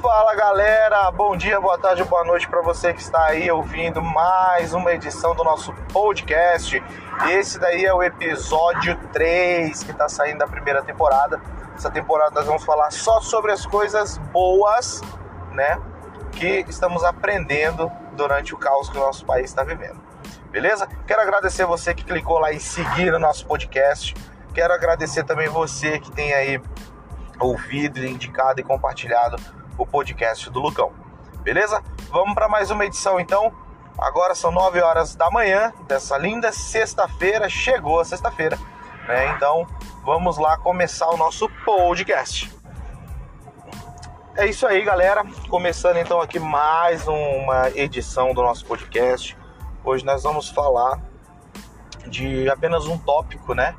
Fala galera, bom dia, boa tarde, boa noite para você que está aí ouvindo mais uma edição do nosso podcast. Esse daí é o episódio 3 que está saindo da primeira temporada. Essa temporada nós vamos falar só sobre as coisas boas, né? Que estamos aprendendo durante o caos que o nosso país está vivendo. Beleza? Quero agradecer você que clicou lá em seguir o nosso podcast. Quero agradecer também você que tem aí ouvido, indicado e compartilhado o podcast do Lucão. Beleza? Vamos para mais uma edição então. Agora são 9 horas da manhã dessa linda sexta-feira. Chegou a sexta-feira, né? Então vamos lá começar o nosso podcast. É isso aí, galera. Começando então aqui mais uma edição do nosso podcast. Hoje nós vamos falar de apenas um tópico, né?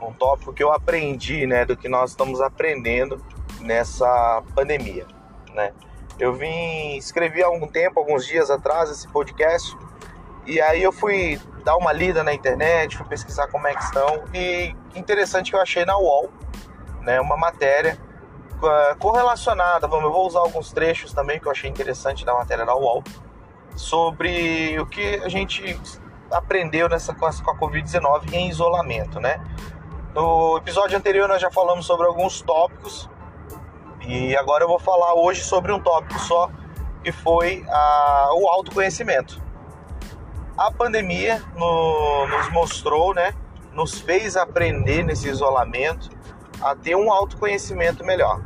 Um tópico que eu aprendi, né? Do que nós estamos aprendendo nessa pandemia, né? Eu vim escrevi há algum tempo, alguns dias atrás, esse podcast e aí eu fui dar uma lida na internet, fui pesquisar como é que estão e interessante que eu achei na UOL, né? Uma matéria uh, correlacionada, vamos, eu vou usar alguns trechos também que eu achei interessante da matéria da UOL sobre o que a gente aprendeu nessa com a Covid-19 em isolamento, né? No episódio anterior nós já falamos sobre alguns tópicos e agora eu vou falar hoje sobre um tópico só, que foi a, o autoconhecimento. A pandemia no, nos mostrou, né, nos fez aprender nesse isolamento a ter um autoconhecimento melhor.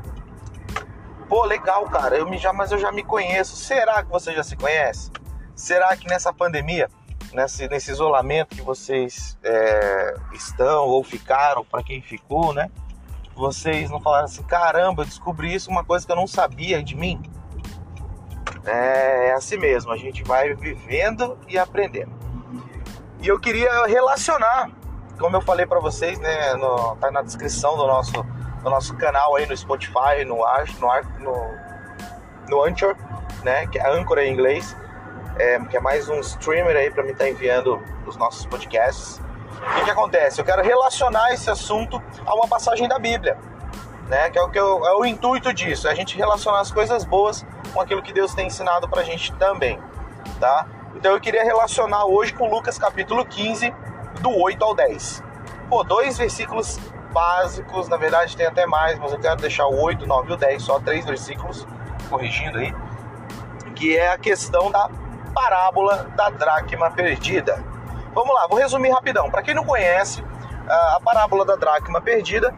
Pô, legal, cara, eu me, já, mas eu já me conheço. Será que você já se conhece? Será que nessa pandemia, nesse, nesse isolamento que vocês é, estão ou ficaram, para quem ficou, né? Vocês não falaram assim, caramba, eu descobri isso, uma coisa que eu não sabia de mim. É, é assim mesmo, a gente vai vivendo e aprendendo. E eu queria relacionar, como eu falei para vocês, né, no, tá na descrição do nosso, do nosso canal aí no Spotify, no no, no, no Anchor, né, que é Anchor em inglês, é, que é mais um streamer aí para mim estar tá enviando os nossos podcasts. O que, que, acontece? Eu quero relacionar esse assunto a uma passagem da Bíblia, né? Que é o que eu, é o intuito disso, é a gente relacionar as coisas boas com aquilo que Deus tem ensinado pra gente também, tá? Então eu queria relacionar hoje com Lucas capítulo 15, do 8 ao 10. Pô, dois versículos básicos, na verdade tem até mais, mas eu quero deixar o 8, 9 e o 10, só três versículos, corrigindo aí, que é a questão da parábola da dracma perdida. Vamos lá, vou resumir rapidão. Para quem não conhece, a parábola da dracma perdida,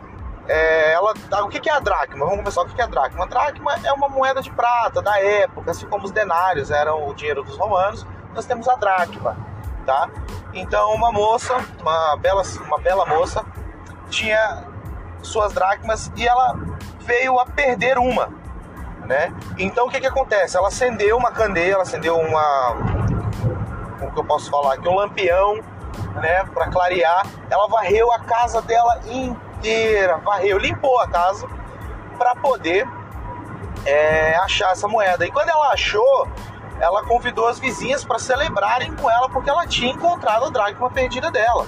é, ela, o que é a dracma? Vamos começar. O que é a dracma? A dracma é uma moeda de prata da época, assim como os denários eram o dinheiro dos romanos, nós temos a dracma, tá? Então uma moça, uma bela, uma bela moça, tinha suas dracmas e ela veio a perder uma, né? Então o que que acontece? Ela acendeu uma candeia, ela acendeu uma como que eu posso falar aqui, um lampião, né, para clarear. Ela varreu a casa dela inteira, varreu, limpou a casa para poder é, achar essa moeda. E quando ela achou, ela convidou as vizinhas para celebrarem com ela porque ela tinha encontrado a dracma perdida dela.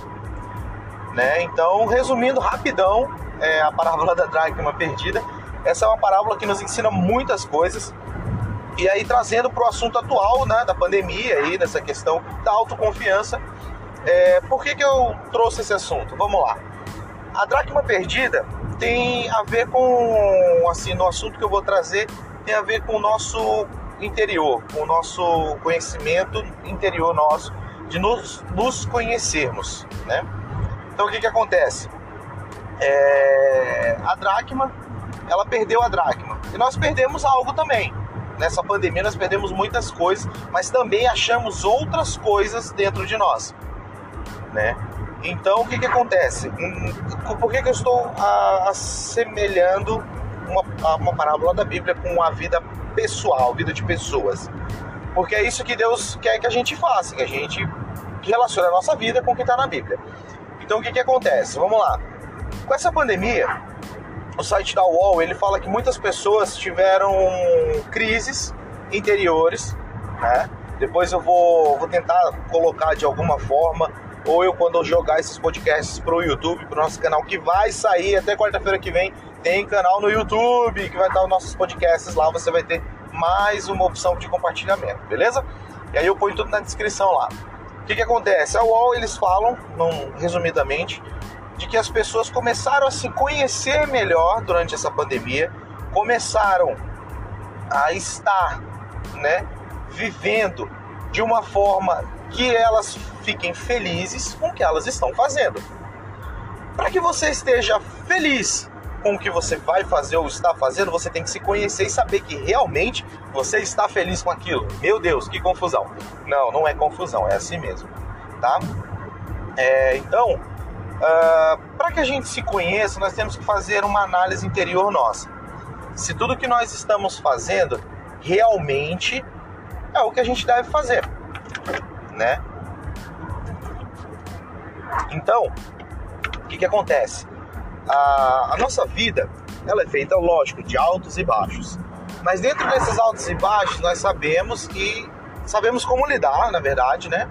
Né? Então, resumindo rapidão, é, a parábola da dracma perdida, essa é uma parábola que nos ensina muitas coisas e aí trazendo para o assunto atual, né, da pandemia aí, dessa questão da autoconfiança, é, por que, que eu trouxe esse assunto? Vamos lá. A dracma perdida tem a ver com, assim, no assunto que eu vou trazer, tem a ver com o nosso interior, com o nosso conhecimento interior nosso, de nos, nos conhecermos, né? Então o que que acontece? É, a dracma, ela perdeu a dracma e nós perdemos algo também nessa pandemia nós perdemos muitas coisas, mas também achamos outras coisas dentro de nós, né? Então, o que que acontece? Por que que eu estou assemelhando uma, uma parábola da Bíblia com a vida pessoal, vida de pessoas? Porque é isso que Deus quer que a gente faça, que a gente relacione a nossa vida com o que está na Bíblia. Então, o que que acontece? Vamos lá. Com essa pandemia, o site da UOL ele fala que muitas pessoas tiveram crises interiores, né? Depois eu vou, vou tentar colocar de alguma forma, ou eu quando eu jogar esses podcasts para o YouTube, para o nosso canal, que vai sair até quarta-feira que vem, Tem canal no YouTube que vai estar os nossos podcasts lá, você vai ter mais uma opção de compartilhamento, beleza? E aí eu ponho tudo na descrição lá. O que, que acontece? A UOL eles falam, resumidamente, de que as pessoas começaram a se conhecer melhor durante essa pandemia, começaram a estar, né, vivendo de uma forma que elas fiquem felizes com o que elas estão fazendo. Para que você esteja feliz com o que você vai fazer ou está fazendo, você tem que se conhecer e saber que realmente você está feliz com aquilo. Meu Deus, que confusão. Não, não é confusão, é assim mesmo, tá? É, então, uh, ah, para que a gente se conheça, nós temos que fazer uma análise interior nossa. Se tudo que nós estamos fazendo realmente é o que a gente deve fazer, né? Então, o que, que acontece? A, a nossa vida, ela é feita, lógico, de altos e baixos. Mas dentro desses altos e baixos, nós sabemos que sabemos como lidar, na verdade, né?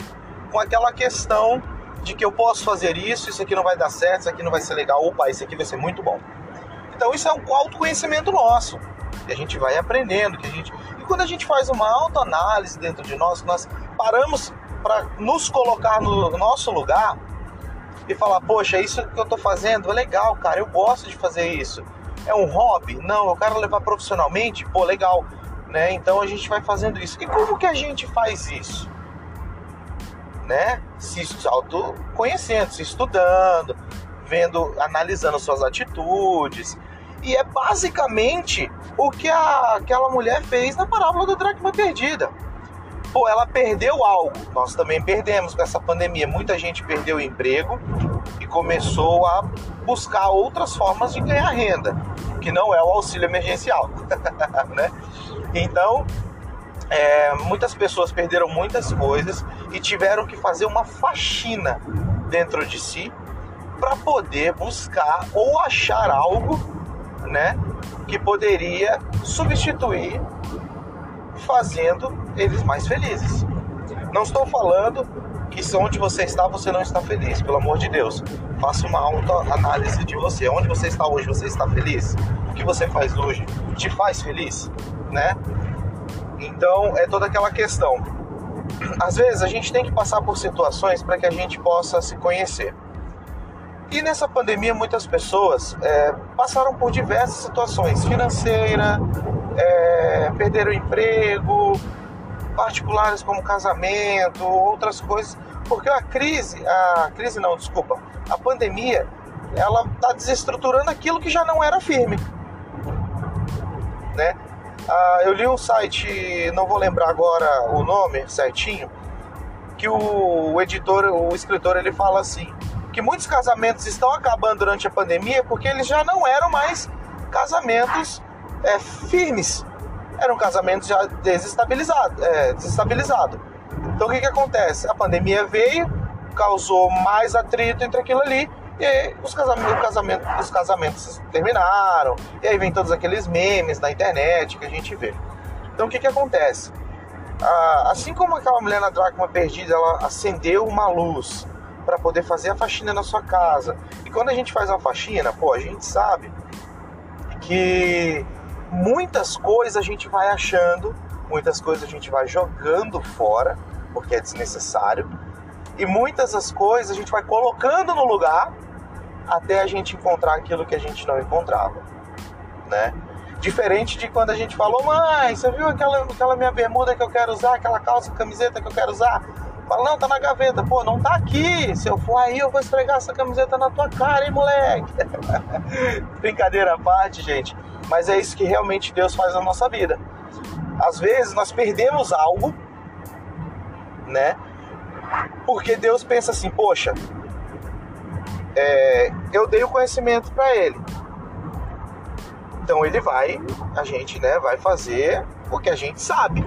Com aquela questão de que eu posso fazer isso, isso aqui não vai dar certo, isso aqui não vai ser legal, opa, isso aqui vai ser muito bom. Então isso é um autoconhecimento nosso. Que a gente vai aprendendo, que a gente. E quando a gente faz uma autoanálise dentro de nós, nós paramos para nos colocar no nosso lugar, e falar, poxa, isso que eu tô fazendo é legal, cara, eu gosto de fazer isso. É um hobby? Não, eu quero levar profissionalmente? Pô, legal. Né? Então a gente vai fazendo isso. E como que a gente faz isso? Né? Se autoconhecendo, se estudando, vendo, analisando suas atitudes. E é basicamente o que a, aquela mulher fez na parábola do dracma perdida pô, ela perdeu algo. Nós também perdemos com essa pandemia. Muita gente perdeu o emprego e começou a buscar outras formas de ganhar renda, que não é o auxílio emergencial, né? Então, é, muitas pessoas perderam muitas coisas e tiveram que fazer uma faxina dentro de si para poder buscar ou achar algo, né, que poderia substituir fazendo eles mais felizes. Não estou falando que se onde você está você não está feliz, pelo amor de Deus. Faça uma autoanálise de você. Onde você está hoje, você está feliz? O que você faz hoje te faz feliz, né? Então é toda aquela questão. Às vezes a gente tem que passar por situações para que a gente possa se conhecer. E nessa pandemia muitas pessoas é, passaram por diversas situações financeira, é, perderam o emprego, particulares como casamento, outras coisas, porque a crise, a crise não, desculpa, a pandemia, ela está desestruturando aquilo que já não era firme, né? Ah, eu li o site, não vou lembrar agora o nome certinho, que o, o editor, o escritor, ele fala assim, que muitos casamentos estão acabando durante a pandemia porque eles já não eram mais casamentos é, firmes. Eram casamentos já desestabilizados. É, desestabilizado. Então o que, que acontece? A pandemia veio, causou mais atrito entre aquilo ali, e aí os casamentos, casamento, os casamentos terminaram, e aí vem todos aqueles memes na internet que a gente vê. Então o que, que acontece? Ah, assim como aquela mulher na dracma perdida, ela acendeu uma luz para poder fazer a faxina na sua casa. E quando a gente faz uma faxina, pô, a gente sabe que muitas coisas a gente vai achando, muitas coisas a gente vai jogando fora, porque é desnecessário, e muitas das coisas a gente vai colocando no lugar até a gente encontrar aquilo que a gente não encontrava, né? Diferente de quando a gente falou, mãe, você viu aquela, aquela minha bermuda que eu quero usar, aquela calça, camiseta que eu quero usar? Fala, não, tá na gaveta. Pô, não tá aqui. Se eu for aí, eu vou esfregar essa camiseta na tua cara, hein, moleque? Brincadeira à parte, gente. Mas é isso que realmente Deus faz na nossa vida. Às vezes nós perdemos algo, né? Porque Deus pensa assim, poxa, é, eu dei o conhecimento para ele. Então ele vai, a gente, né, vai fazer o que a gente sabe.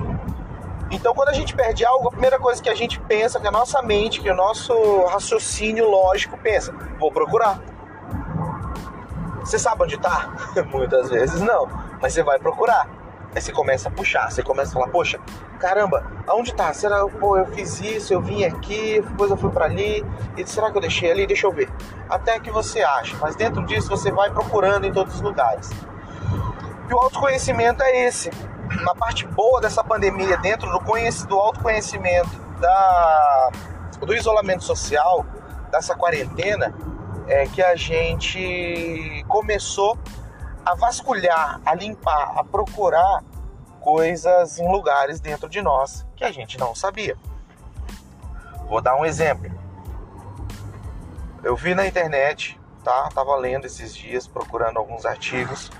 Então, quando a gente perde algo, a primeira coisa que a gente pensa, que a nossa mente, que o nosso raciocínio lógico pensa, vou procurar. Você sabe onde está? Muitas vezes não, mas você vai procurar. Aí você começa a puxar, você começa a falar, poxa, caramba, aonde tá? Será pô, eu fiz isso, eu vim aqui, depois eu fui para ali, e será que eu deixei ali? Deixa eu ver. Até que você acha, mas dentro disso você vai procurando em todos os lugares. E o autoconhecimento é esse. Na parte boa dessa pandemia, dentro do, do autoconhecimento, da, do isolamento social, dessa quarentena, é que a gente começou a vasculhar, a limpar, a procurar coisas em lugares dentro de nós que a gente não sabia. Vou dar um exemplo. Eu vi na internet, tá? Tava lendo esses dias, procurando alguns artigos,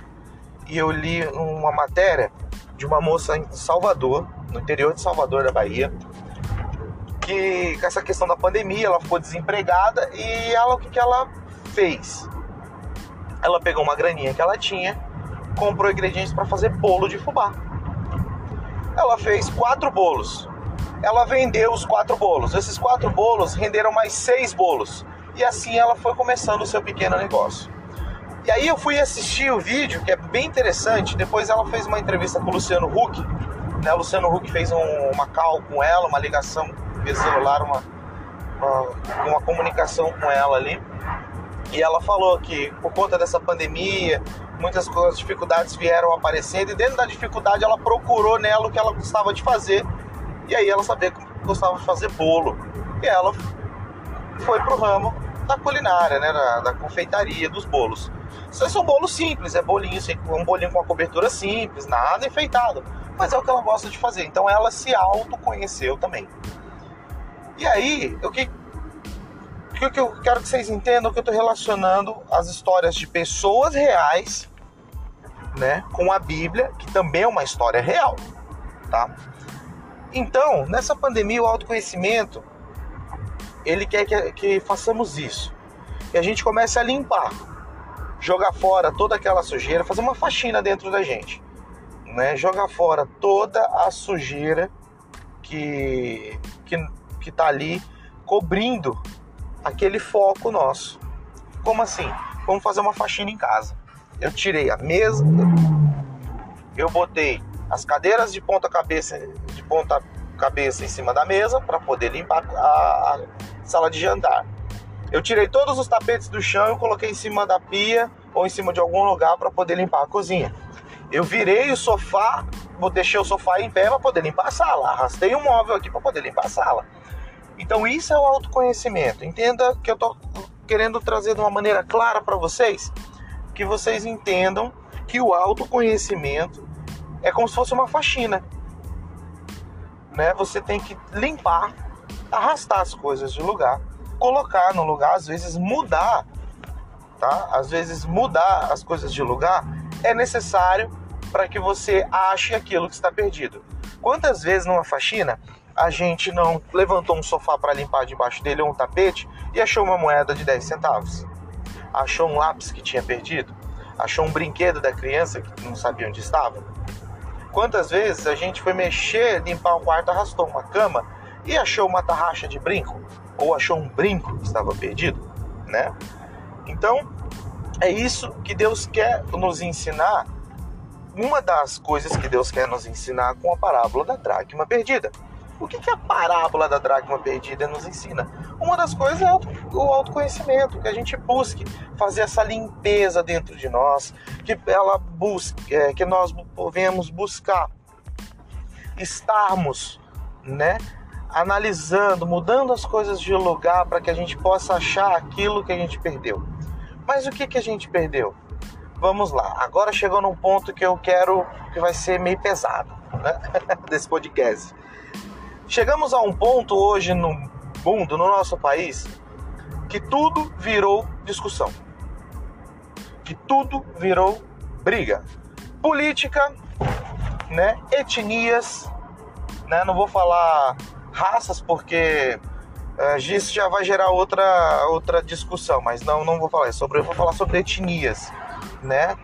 e eu li uma matéria de uma moça em Salvador, no interior de Salvador da Bahia, que com essa questão da pandemia, ela ficou desempregada e ela o que, que ela fez? Ela pegou uma graninha que ela tinha, comprou ingredientes para fazer bolo de fubá. Ela fez quatro bolos. Ela vendeu os quatro bolos. Esses quatro bolos renderam mais seis bolos. E assim ela foi começando o seu pequeno negócio. E aí eu fui assistir o vídeo, que é bem interessante. Depois ela fez uma entrevista com o Luciano Huck. Né? O Luciano Huck fez um, uma call com ela, uma ligação via celular, uma, uma, uma comunicação com ela ali. E ela falou que por conta dessa pandemia, muitas coisas, dificuldades vieram aparecendo e dentro da dificuldade ela procurou nela o que ela gostava de fazer. E aí ela sabia que gostava de fazer bolo. E ela foi pro ramo da culinária, né, da, da confeitaria, dos bolos. Isso são bolos simples, é bolinho, um bolinho com uma cobertura simples, nada enfeitado. Mas é o que ela gosta de fazer. Então ela se autoconheceu também. E aí, o que o que eu quero que vocês entendam que eu estou relacionando as histórias de pessoas reais, né, com a Bíblia, que também é uma história real, tá? Então, nessa pandemia, o autoconhecimento, ele quer que, que façamos isso. E a gente comece a limpar, jogar fora toda aquela sujeira, fazer uma faxina dentro da gente, né? Jogar fora toda a sujeira que que, que tá ali cobrindo aquele foco nosso. Como assim? Vamos fazer uma faxina em casa. Eu tirei a mesa, eu botei as cadeiras de ponta cabeça de ponta cabeça em cima da mesa para poder limpar a, a, sala de jantar. Eu tirei todos os tapetes do chão e coloquei em cima da pia ou em cima de algum lugar para poder limpar a cozinha. Eu virei o sofá, deixei o sofá em pé para poder limpar a sala. Arrastei um móvel aqui para poder limpar a sala. Então isso é o autoconhecimento. Entenda que eu estou querendo trazer de uma maneira clara para vocês, que vocês entendam que o autoconhecimento é como se fosse uma faxina. Né? Você tem que limpar, arrastar as coisas de lugar, colocar no lugar, às vezes mudar, tá? Às vezes mudar as coisas de lugar é necessário para que você ache aquilo que está perdido. Quantas vezes numa faxina a gente não levantou um sofá para limpar debaixo dele ou um tapete e achou uma moeda de 10 centavos. Achou um lápis que tinha perdido. Achou um brinquedo da criança que não sabia onde estava. Quantas vezes a gente foi mexer, limpar um quarto, arrastou uma cama e achou uma tarraxa de brinco ou achou um brinco que estava perdido, né? Então, é isso que Deus quer nos ensinar. Uma das coisas que Deus quer nos ensinar com a parábola da dracma perdida. O que, que a parábola da dracma perdida nos ensina? Uma das coisas é o autoconhecimento, que a gente busque fazer essa limpeza dentro de nós, que ela busque, é, que nós venhamos buscar estarmos, né, analisando, mudando as coisas de lugar para que a gente possa achar aquilo que a gente perdeu. Mas o que que a gente perdeu? Vamos lá. Agora chegou num ponto que eu quero que vai ser meio pesado, né? desse podcast. Chegamos a um ponto hoje no mundo, no nosso país, que tudo virou discussão. Que tudo virou briga. Política, né? Etnias, né? Não vou falar raças porque uh, isso já vai gerar outra, outra discussão, mas não, não vou falar. Sobre, eu vou falar sobre etnias, né?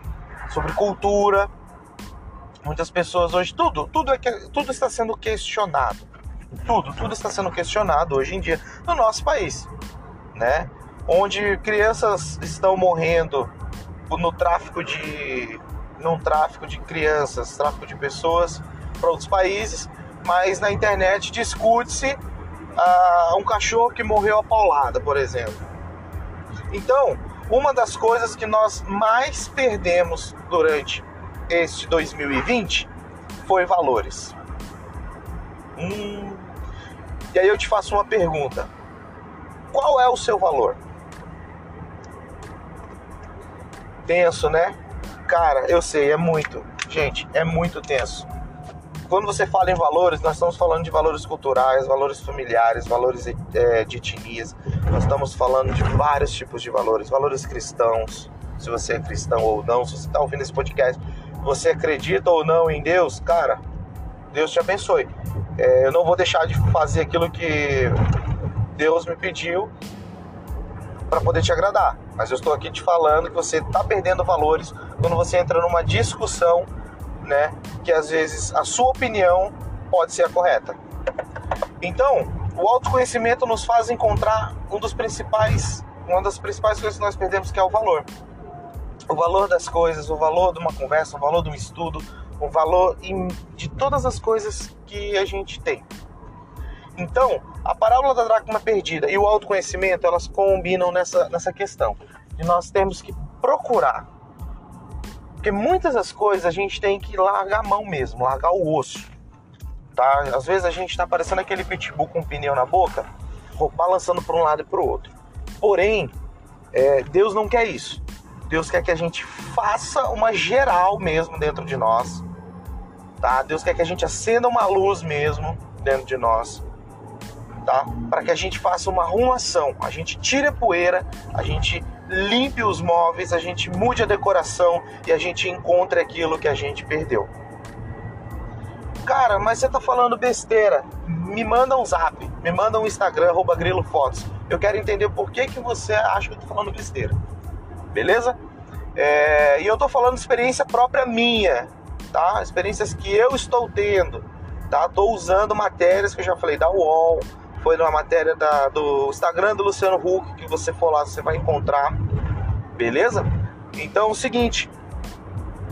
Sobre cultura. Muitas pessoas hoje, tudo, tudo, é que, tudo está sendo questionado. Tudo, tudo está sendo questionado hoje em dia no nosso país, né? Onde crianças estão morrendo no tráfico de num tráfico de crianças, tráfico de pessoas para outros países, mas na internet discute-se uh, um cachorro que morreu a paulada, por exemplo. Então, uma das coisas que nós mais perdemos durante este 2020 foi valores. Hum, e aí eu te faço uma pergunta: qual é o seu valor? Tenso, né? Cara, eu sei, é muito. Gente, é muito tenso. Quando você fala em valores, nós estamos falando de valores culturais, valores familiares, valores é, de etnias. Nós estamos falando de vários tipos de valores, valores cristãos. Se você é cristão ou não, se você está ouvindo esse podcast, você acredita ou não em Deus, cara, Deus te abençoe. É, eu não vou deixar de fazer aquilo que Deus me pediu para poder te agradar. Mas eu estou aqui te falando que você está perdendo valores quando você entra numa discussão, né? Que às vezes a sua opinião pode ser a correta. Então, o autoconhecimento nos faz encontrar um dos principais, uma das principais coisas que nós perdemos, que é o valor. O valor das coisas, o valor de uma conversa, o valor de um estudo, o valor de todas as coisas que a gente tem. Então, a parábola da dracma perdida e o autoconhecimento, elas combinam nessa, nessa questão. De nós temos que procurar. Porque muitas das coisas a gente tem que largar a mão mesmo, largar o osso. Tá? Às vezes a gente está parecendo aquele pitbull com um pneu na boca, balançando para um lado e para o outro. Porém, é, Deus não quer isso. Deus quer que a gente faça uma geral mesmo dentro de nós. Tá? Deus quer que a gente acenda uma luz mesmo dentro de nós tá? Para que a gente faça uma arrumação, a gente tire a poeira, a gente limpe os móveis, a gente mude a decoração e a gente encontre aquilo que a gente perdeu. Cara, mas você tá falando besteira. Me manda um zap, me manda um Instagram, arroba Grilo Fotos. Eu quero entender por que, que você acha que eu tô falando besteira. Beleza? É, e eu tô falando experiência própria minha, tá? Experiências que eu estou tendo, tá? Tô usando matérias que eu já falei da UOL, foi numa matéria da, do Instagram do Luciano Huck, que você for lá, você vai encontrar, beleza? Então é o seguinte,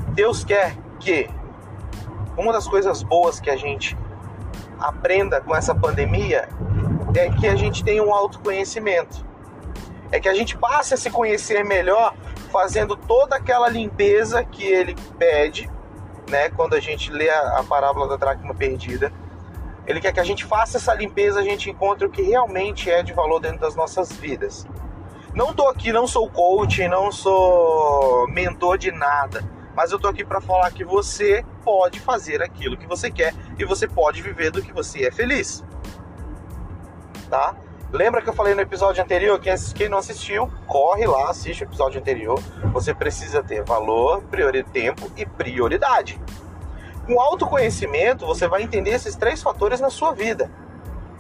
Deus quer que uma das coisas boas que a gente aprenda com essa pandemia é que a gente tenha um autoconhecimento. É que a gente passe a se conhecer melhor fazendo toda aquela limpeza que ele pede, né? Quando a gente lê a, a parábola da dracma perdida ele quer que a gente faça essa limpeza, a gente encontre o que realmente é de valor dentro das nossas vidas. Não tô aqui, não sou coach, não sou mentor de nada, mas eu tô aqui para falar que você pode fazer aquilo que você quer e você pode viver do que você é feliz. Tá? Lembra que eu falei no episódio anterior? Quem não assistiu, corre lá, assiste o episódio anterior. Você precisa ter valor, priori, tempo e prioridade. Com autoconhecimento, você vai entender esses três fatores na sua vida.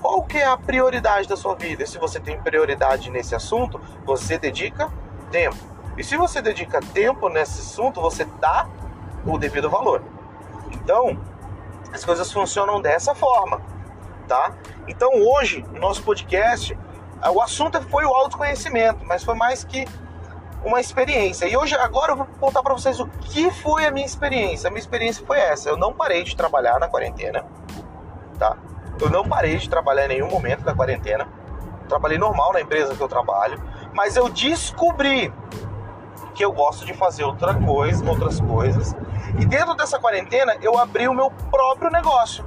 Qual que é a prioridade da sua vida? Se você tem prioridade nesse assunto, você dedica tempo. E se você dedica tempo nesse assunto, você dá o devido valor. Então, as coisas funcionam dessa forma, tá? Então, hoje, no nosso podcast, o assunto foi o autoconhecimento, mas foi mais que uma experiência. E hoje, agora eu vou contar para vocês o que foi a minha experiência. A minha experiência foi essa. Eu não parei de trabalhar na quarentena, tá? Eu não parei de trabalhar em nenhum momento da quarentena. Trabalhei normal na empresa que eu trabalho, mas eu descobri que eu gosto de fazer outra coisa, outras coisas. E dentro dessa quarentena, eu abri o meu próprio negócio.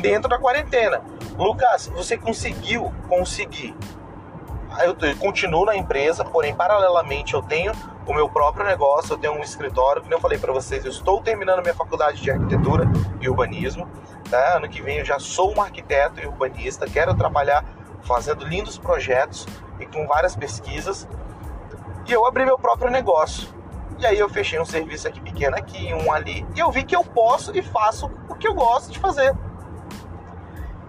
Dentro da quarentena. Lucas, você conseguiu conseguir eu, eu continuo na empresa, porém, paralelamente, eu tenho o meu próprio negócio, eu tenho um escritório, como eu falei para vocês, eu estou terminando minha faculdade de arquitetura e urbanismo. Né? Ano que vem eu já sou um arquiteto e urbanista, quero trabalhar fazendo lindos projetos e com várias pesquisas. E eu abri meu próprio negócio. E aí eu fechei um serviço aqui pequeno aqui, um ali, e eu vi que eu posso e faço o que eu gosto de fazer.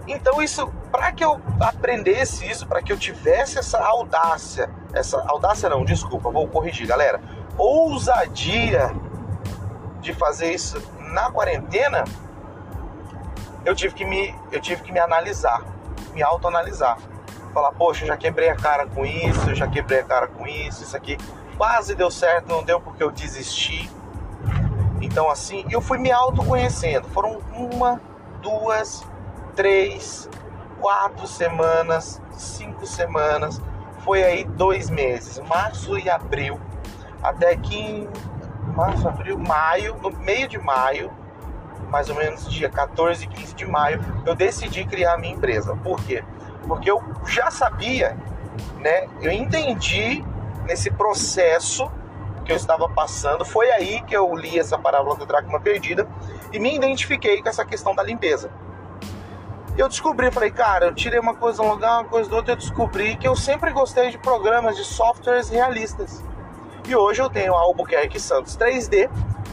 Então isso, para que eu aprendesse isso, para que eu tivesse essa audácia, essa audácia não, desculpa, vou corrigir, galera. Ousadia de fazer isso na quarentena, eu tive que me, eu tive que me analisar, me autoanalisar. Falar, poxa, já quebrei a cara com isso, já quebrei a cara com isso, isso aqui quase deu certo, não deu porque eu desisti. Então assim, eu fui me autoconhecendo. Foram uma, duas, três, quatro semanas, cinco semanas. Foi aí dois meses, março e abril, até que em março, abril, maio, no meio de maio, mais ou menos dia 14, 15 de maio, eu decidi criar a minha empresa. Por quê? Porque eu já sabia, né? Eu entendi nesse processo que eu estava passando, foi aí que eu li essa parábola da dracma perdida e me identifiquei com essa questão da limpeza. Eu descobri, falei, cara, eu tirei uma coisa lugar, uma coisa do outro, eu descobri que eu sempre gostei de programas de softwares realistas. E hoje eu tenho a Albuquerque Santos 3D,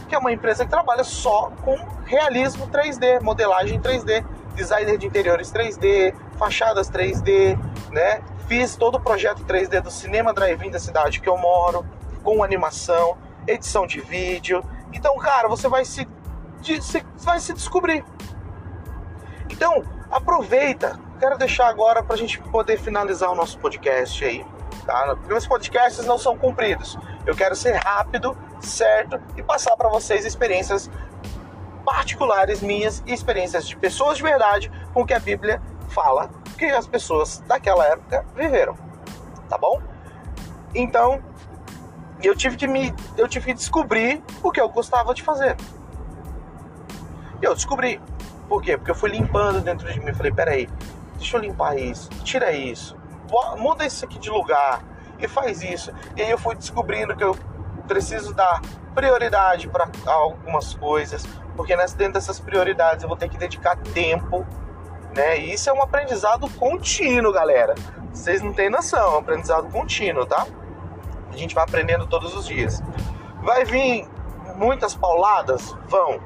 que é uma empresa que trabalha só com realismo 3D, modelagem 3D, designer de interiores 3D, fachadas 3D, né? Fiz todo o projeto 3D do Cinema Drive-In da cidade que eu moro, com animação, edição de vídeo. Então, cara, você vai se, se vai se descobrir. Então, aproveita. Quero deixar agora para a gente poder finalizar o nosso podcast aí. Tá? Porque os podcasts não são cumpridos. Eu quero ser rápido, certo e passar para vocês experiências particulares minhas e experiências de pessoas de verdade com que a Bíblia fala que as pessoas daquela época viveram. Tá bom? Então, eu tive que me eu tive que descobrir o que eu gostava de fazer. Eu descobri. Por quê? Porque eu fui limpando dentro de mim. Falei, peraí, deixa eu limpar isso, tira isso, muda isso aqui de lugar e faz isso. E aí eu fui descobrindo que eu preciso dar prioridade para algumas coisas, porque dentro dessas prioridades eu vou ter que dedicar tempo, né? E isso é um aprendizado contínuo, galera. Vocês não têm noção, é um aprendizado contínuo, tá? A gente vai aprendendo todos os dias. Vai vir muitas pauladas? Vão.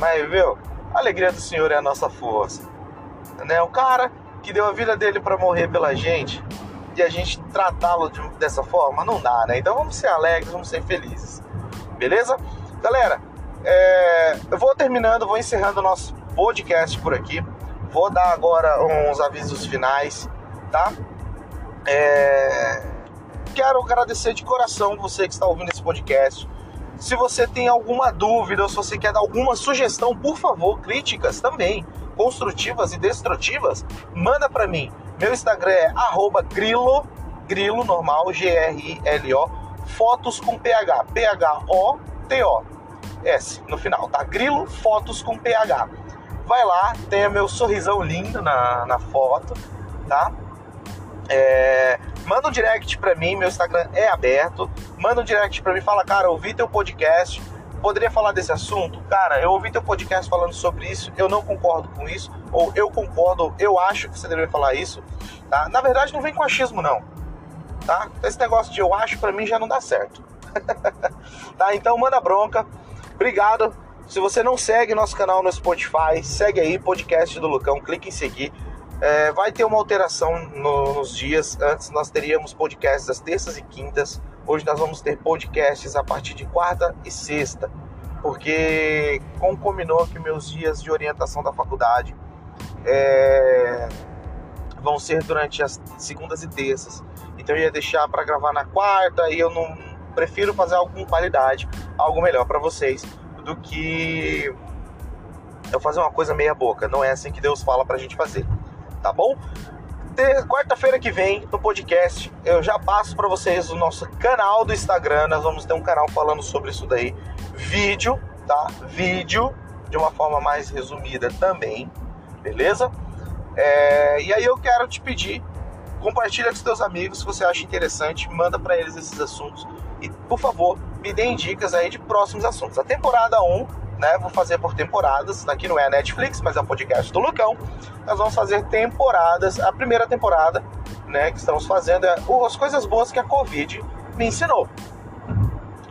Mas, viu? A alegria do Senhor é a nossa força. Né? O cara que deu a vida dele para morrer pela gente e a gente tratá-lo de, dessa forma, não dá, né? Então vamos ser alegres, vamos ser felizes. Beleza? Galera, é, eu vou terminando, vou encerrando o nosso podcast por aqui. Vou dar agora uns avisos finais, tá? É, quero agradecer de coração você que está ouvindo esse podcast. Se você tem alguma dúvida ou se você quer dar alguma sugestão, por favor, críticas também, construtivas e destrutivas, manda para mim. Meu Instagram é grilo, grilo normal, G-R-I-L-O, fotos com PH, P-H-O-T-O, S no final, tá? Grilo, fotos com PH. Vai lá, tenha meu sorrisão lindo na, na foto, tá? É, manda um direct pra mim, meu Instagram é aberto. Manda um direct pra mim, fala, cara, ouvi teu podcast. Poderia falar desse assunto? Cara, eu ouvi teu podcast falando sobre isso, eu não concordo com isso, ou eu concordo, eu acho que você deveria falar isso. Tá? Na verdade, não vem com achismo, não. Tá? Esse negócio de eu acho pra mim já não dá certo. tá? Então manda bronca. Obrigado. Se você não segue nosso canal no Spotify, segue aí, podcast do Lucão, clique em seguir. É, vai ter uma alteração no, nos dias. Antes nós teríamos podcasts às terças e quintas. Hoje nós vamos ter podcasts a partir de quarta e sexta. Porque concombinou que meus dias de orientação da faculdade é, vão ser durante as segundas e terças. Então eu ia deixar para gravar na quarta e eu não prefiro fazer algo com qualidade, algo melhor para vocês do que eu fazer uma coisa meia boca. Não é assim que Deus fala pra gente fazer tá bom? Quarta-feira que vem, no podcast, eu já passo para vocês o nosso canal do Instagram. Nós vamos ter um canal falando sobre isso daí. Vídeo, tá? Vídeo, de uma forma mais resumida também, beleza? É, e aí eu quero te pedir, compartilha com os teus amigos se você acha interessante, manda para eles esses assuntos e, por favor, me deem dicas aí de próximos assuntos. A temporada 1 né? Vou fazer por temporadas. Aqui não é a Netflix, mas é o podcast do Lucão. Nós vamos fazer temporadas. A primeira temporada, né, que estamos fazendo é as coisas boas que a Covid me ensinou.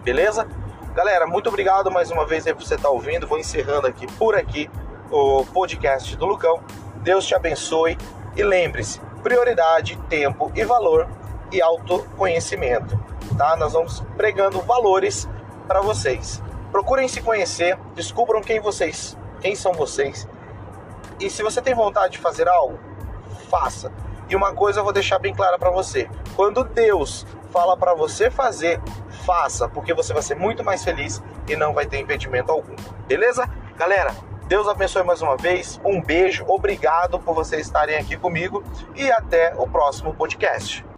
Beleza? Galera, muito obrigado mais uma vez aí por você estar ouvindo. Vou encerrando aqui por aqui o podcast do Lucão. Deus te abençoe e lembre-se: prioridade, tempo e valor e autoconhecimento. Tá? Nós vamos pregando valores para vocês. Procurem se conhecer, descubram quem vocês, quem são vocês. E se você tem vontade de fazer algo, faça. E uma coisa eu vou deixar bem clara para você: quando Deus fala para você fazer, faça, porque você vai ser muito mais feliz e não vai ter impedimento algum. Beleza? Galera, Deus abençoe mais uma vez. Um beijo, obrigado por vocês estarem aqui comigo e até o próximo podcast.